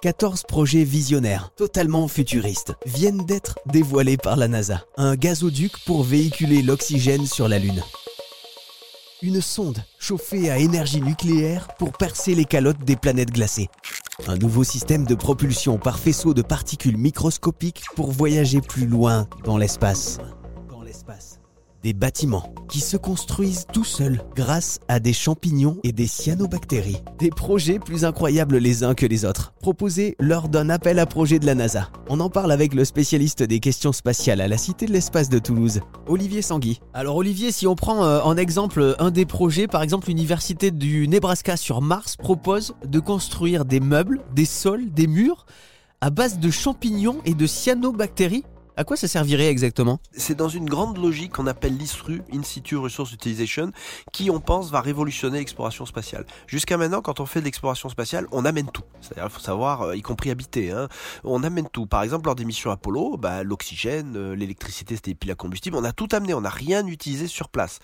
14 projets visionnaires, totalement futuristes, viennent d'être dévoilés par la NASA. Un gazoduc pour véhiculer l'oxygène sur la Lune. Une sonde chauffée à énergie nucléaire pour percer les calottes des planètes glacées. Un nouveau système de propulsion par faisceau de particules microscopiques pour voyager plus loin dans l'espace. Dans l'espace. Des bâtiments qui se construisent tout seuls grâce à des champignons et des cyanobactéries. Des projets plus incroyables les uns que les autres, proposés lors d'un appel à projet de la NASA. On en parle avec le spécialiste des questions spatiales à la Cité de l'Espace de Toulouse, Olivier Sangui. Alors Olivier, si on prend euh, en exemple un des projets, par exemple l'Université du Nebraska sur Mars propose de construire des meubles, des sols, des murs à base de champignons et de cyanobactéries à quoi ça servirait exactement? C'est dans une grande logique qu'on appelle l'ISRU, In Situ Resource Utilization, qui on pense va révolutionner l'exploration spatiale. Jusqu'à maintenant, quand on fait de l'exploration spatiale, on amène tout. C'est-à-dire, il faut savoir, euh, y compris habiter, hein, on amène tout. Par exemple, lors des missions Apollo, bah, l'oxygène, euh, l'électricité, c'était des piles à combustible, on a tout amené, on n'a rien utilisé sur place.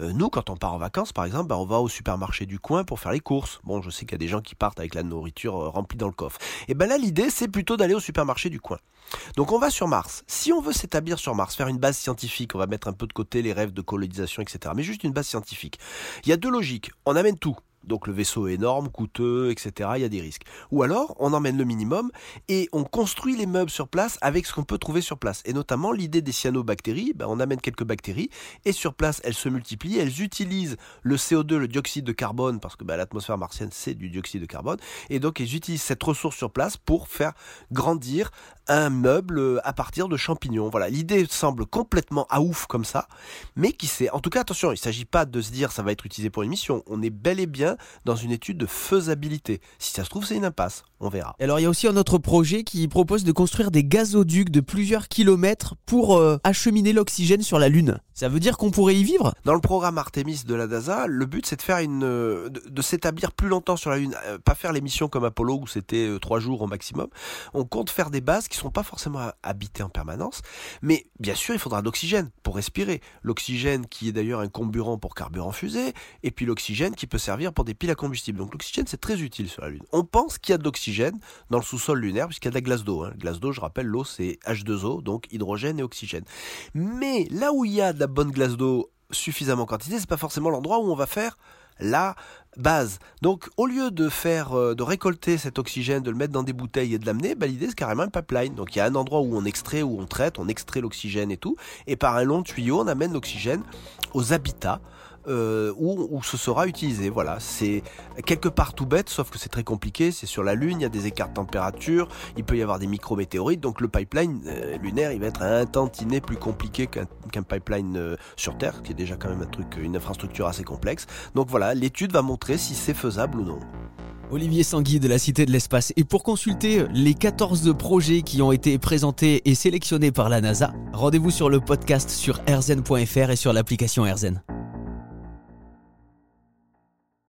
Euh, nous, quand on part en vacances, par exemple, bah, on va au supermarché du coin pour faire les courses. Bon, je sais qu'il y a des gens qui partent avec la nourriture remplie dans le coffre. Et ben là, l'idée, c'est plutôt d'aller au supermarché du coin. Donc on va sur Mars. Si on veut s'établir sur Mars, faire une base scientifique, on va mettre un peu de côté les rêves de colonisation, etc. Mais juste une base scientifique. Il y a deux logiques. On amène tout. Donc le vaisseau est énorme, coûteux, etc. Il y a des risques. Ou alors, on emmène le minimum et on construit les meubles sur place avec ce qu'on peut trouver sur place. Et notamment l'idée des cyanobactéries, ben, on amène quelques bactéries et sur place elles se multiplient, elles utilisent le CO2, le dioxyde de carbone, parce que ben, l'atmosphère martienne c'est du dioxyde de carbone, et donc elles utilisent cette ressource sur place pour faire grandir un meuble euh, à partir de champignons. Voilà, l'idée semble complètement à ouf comme ça, mais qui sait. En tout cas, attention, il ne s'agit pas de se dire ça va être utilisé pour une mission. On est bel et bien dans une étude de faisabilité. Si ça se trouve, c'est une impasse. On verra. Alors, il y a aussi un autre projet qui propose de construire des gazoducs de plusieurs kilomètres pour euh, acheminer l'oxygène sur la Lune. Ça veut dire qu'on pourrait y vivre? Dans le programme Artemis de la NASA, le but c'est de faire une, euh, de, s'établir plus longtemps sur la Lune, euh, pas faire les missions comme Apollo où c'était trois jours au maximum. On compte faire des bases qui sont pas forcément habitées en permanence, mais bien sûr il faudra de l'oxygène pour respirer. L'oxygène qui est d'ailleurs un comburant pour carburant fusée, et puis l'oxygène qui peut servir pour des piles à combustible. Donc l'oxygène c'est très utile sur la Lune. On pense qu'il y a de l'oxygène dans le sous-sol lunaire puisqu'il y a de la glace d'eau. Hein. Glace d'eau, je rappelle, l'eau c'est H2O, donc hydrogène et oxygène. Mais là où il y a de la bonne glace d'eau suffisamment quantité, c'est pas forcément l'endroit où on va faire la base. Donc au lieu de faire euh, de récolter cet oxygène, de le mettre dans des bouteilles et de l'amener, bah, l'idée c'est carrément un pipeline. Donc il y a un endroit où on extrait, où on traite, on extrait l'oxygène et tout, et par un long tuyau on amène l'oxygène aux habitats euh, où, ce sera utilisé. Voilà, c'est quelque part tout bête, sauf que c'est très compliqué. C'est sur la Lune, il y a des écarts de température, il peut y avoir des micrométéorites, donc le pipeline euh, lunaire, il va être un tantinet plus compliqué qu'un pipeline euh, sur Terre, qui est déjà quand même un truc, une infrastructure assez complexe. Donc voilà, l'étude va montrer si c'est faisable ou non. Olivier Sangui de la Cité de l'Espace. Et pour consulter les 14 projets qui ont été présentés et sélectionnés par la NASA, rendez-vous sur le podcast sur rzn.fr et sur l'application RZN.